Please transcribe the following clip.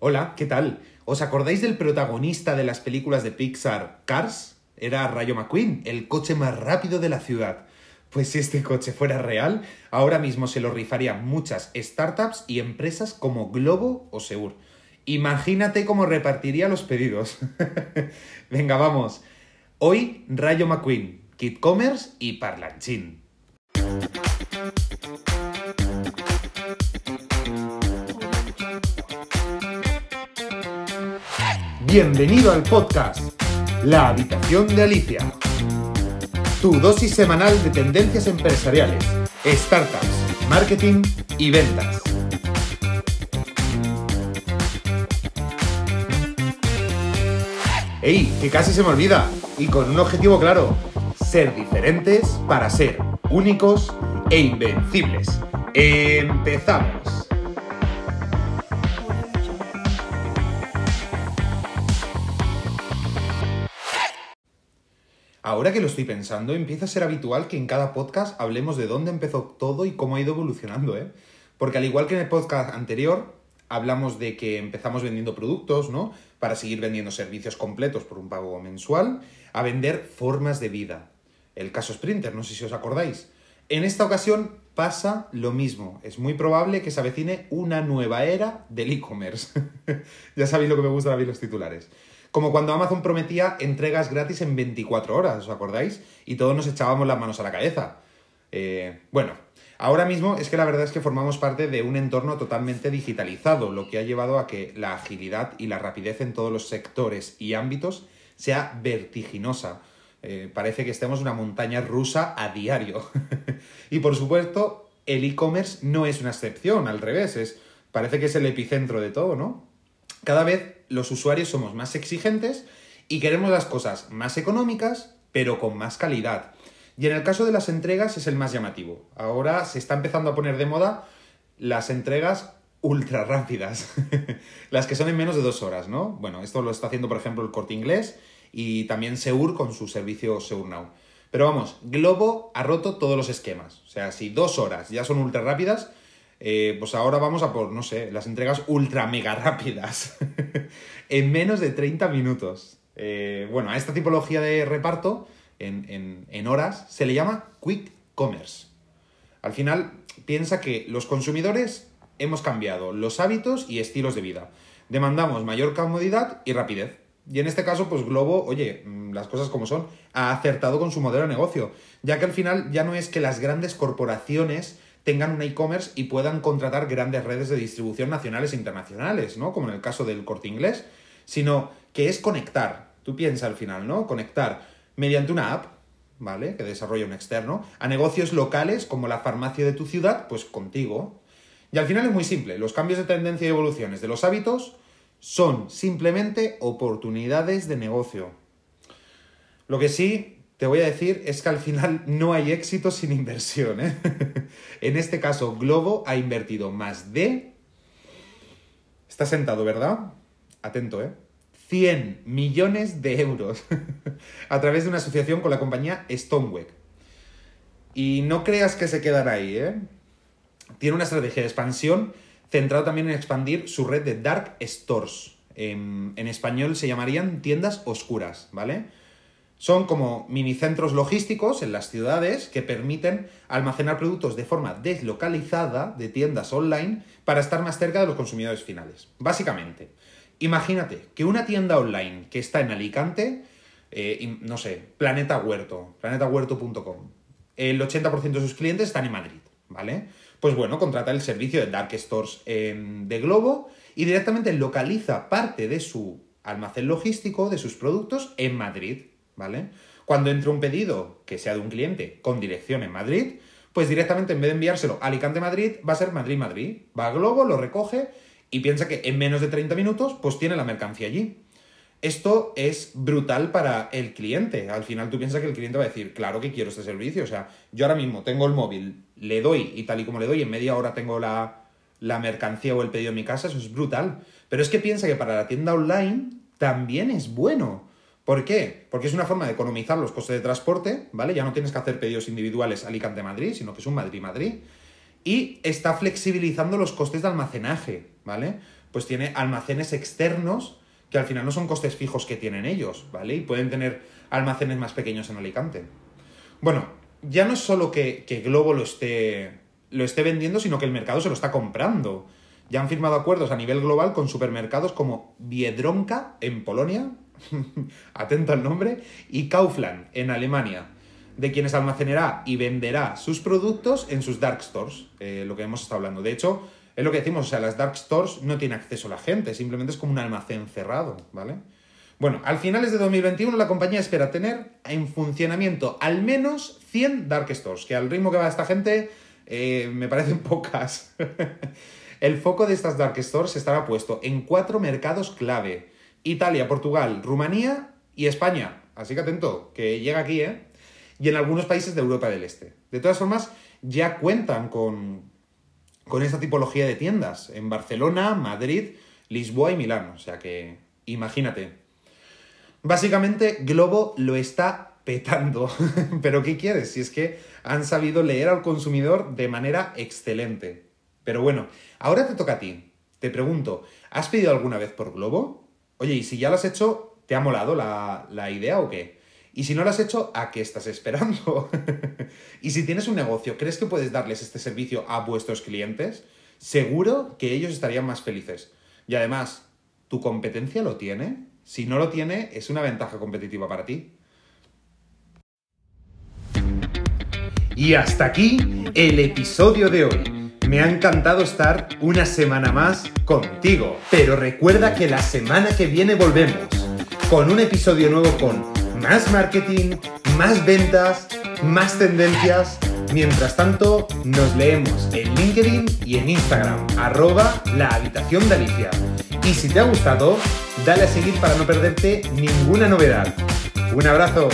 Hola, ¿qué tal? ¿Os acordáis del protagonista de las películas de Pixar, Cars? Era Rayo McQueen, el coche más rápido de la ciudad. Pues si este coche fuera real, ahora mismo se lo rifarían muchas startups y empresas como Globo o Seur. Imagínate cómo repartiría los pedidos. Venga, vamos. Hoy Rayo McQueen, Kit Commerce y Parlanchín. Bienvenido al podcast La Habitación de Alicia. Tu dosis semanal de tendencias empresariales, startups, marketing y ventas. ¡Ey! Que casi se me olvida. Y con un objetivo claro. Ser diferentes para ser únicos e invencibles. Empezamos. Ahora que lo estoy pensando, empieza a ser habitual que en cada podcast hablemos de dónde empezó todo y cómo ha ido evolucionando, ¿eh? Porque al igual que en el podcast anterior, hablamos de que empezamos vendiendo productos, ¿no? Para seguir vendiendo servicios completos por un pago mensual, a vender formas de vida. El caso Sprinter, no sé si os acordáis. En esta ocasión pasa lo mismo. Es muy probable que se avecine una nueva era del e-commerce. ya sabéis lo que me gusta a mí los titulares. Como cuando Amazon prometía entregas gratis en 24 horas, ¿os acordáis? Y todos nos echábamos las manos a la cabeza. Eh, bueno, ahora mismo es que la verdad es que formamos parte de un entorno totalmente digitalizado, lo que ha llevado a que la agilidad y la rapidez en todos los sectores y ámbitos sea vertiginosa. Eh, parece que estemos en una montaña rusa a diario. y por supuesto, el e-commerce no es una excepción, al revés, es, parece que es el epicentro de todo, ¿no? Cada vez los usuarios somos más exigentes y queremos las cosas más económicas, pero con más calidad. Y en el caso de las entregas es el más llamativo. Ahora se está empezando a poner de moda las entregas ultra rápidas, las que son en menos de dos horas, ¿no? Bueno, esto lo está haciendo, por ejemplo, el Corte Inglés y también Seur con su servicio Seur Now. Pero vamos, Globo ha roto todos los esquemas. O sea, si dos horas ya son ultra rápidas, eh, pues ahora vamos a por, no sé, las entregas ultra mega rápidas. en menos de 30 minutos. Eh, bueno, a esta tipología de reparto, en, en horas, se le llama quick commerce. Al final, piensa que los consumidores hemos cambiado los hábitos y estilos de vida. Demandamos mayor comodidad y rapidez. Y en este caso, pues Globo, oye, mm, las cosas como son, ha acertado con su modelo de negocio, ya que al final ya no es que las grandes corporaciones tengan un e-commerce y puedan contratar grandes redes de distribución nacionales e internacionales, ¿no? Como en el caso del corte inglés, sino que es conectar, tú piensas al final, ¿no? Conectar mediante una app, ¿vale? Que desarrolla un externo, a negocios locales como la farmacia de tu ciudad, pues contigo. Y al final es muy simple, los cambios de tendencia y evoluciones de los hábitos son simplemente oportunidades de negocio. Lo que sí te voy a decir es que al final no hay éxito sin inversión. ¿eh? en este caso, Globo ha invertido más de... Está sentado, ¿verdad? Atento, ¿eh? 100 millones de euros a través de una asociación con la compañía Stoneweck. Y no creas que se quedará ahí, ¿eh? Tiene una estrategia de expansión centrado también en expandir su red de dark stores. En, en, español se llamarían tiendas oscuras, ¿vale? Son como minicentros logísticos en las ciudades que permiten almacenar productos de forma deslocalizada de tiendas online para estar más cerca de los consumidores finales. Básicamente, imagínate que una tienda online que está en Alicante, eh, no sé, Planeta Huerto, planetahuerto.com, el 80% de sus clientes están en Madrid, ¿vale? Pues bueno, contrata el servicio de Dark Stores de Globo y directamente localiza parte de su almacén logístico, de sus productos, en Madrid, ¿vale? Cuando entre un pedido que sea de un cliente con dirección en Madrid, pues directamente en vez de enviárselo a Alicante-Madrid, va a ser Madrid-Madrid. Va a Globo, lo recoge y piensa que en menos de 30 minutos, pues tiene la mercancía allí. Esto es brutal para el cliente. Al final tú piensas que el cliente va a decir, claro que quiero este servicio. O sea, yo ahora mismo tengo el móvil, le doy y tal y como le doy, en media hora tengo la, la mercancía o el pedido en mi casa, eso es brutal. Pero es que piensa que para la tienda online también es bueno. ¿Por qué? Porque es una forma de economizar los costes de transporte, ¿vale? Ya no tienes que hacer pedidos individuales Alicante-Madrid, sino que es un Madrid-Madrid. Y está flexibilizando los costes de almacenaje, ¿vale? pues tiene almacenes externos que al final no son costes fijos que tienen ellos, ¿vale? Y pueden tener almacenes más pequeños en Alicante. Bueno, ya no es solo que, que Globo lo esté, lo esté vendiendo, sino que el mercado se lo está comprando. Ya han firmado acuerdos a nivel global con supermercados como Biedronka en Polonia, atento al nombre, y Kaufland en Alemania, de quienes almacenará y venderá sus productos en sus dark stores, eh, lo que hemos estado hablando. De hecho, es lo que decimos, o sea, las dark stores no tiene acceso a la gente, simplemente es como un almacén cerrado, ¿vale? Bueno, al finales de 2021 la compañía espera tener en funcionamiento al menos 100 dark stores, que al ritmo que va esta gente eh, me parecen pocas. El foco de estas dark stores estará puesto en cuatro mercados clave. Italia, Portugal, Rumanía y España. Así que atento, que llega aquí, ¿eh? Y en algunos países de Europa del Este. De todas formas, ya cuentan con, con esta tipología de tiendas en Barcelona, Madrid, Lisboa y Milán. O sea que, imagínate. Básicamente, Globo lo está petando. Pero ¿qué quieres? Si es que han sabido leer al consumidor de manera excelente. Pero bueno, ahora te toca a ti. Te pregunto, ¿has pedido alguna vez por Globo? Oye, y si ya lo has hecho, ¿te ha molado la, la idea o qué? Y si no lo has hecho, ¿a qué estás esperando? y si tienes un negocio, ¿crees que puedes darles este servicio a vuestros clientes? Seguro que ellos estarían más felices. Y además, ¿tu competencia lo tiene? Si no lo tiene, es una ventaja competitiva para ti. Y hasta aquí el episodio de hoy. Me ha encantado estar una semana más contigo. Pero recuerda que la semana que viene volvemos con un episodio nuevo con más marketing, más ventas, más tendencias. Mientras tanto, nos leemos en LinkedIn y en Instagram, arroba la habitación de Alicia. Y si te ha gustado, dale a seguir para no perderte ninguna novedad. Un abrazo.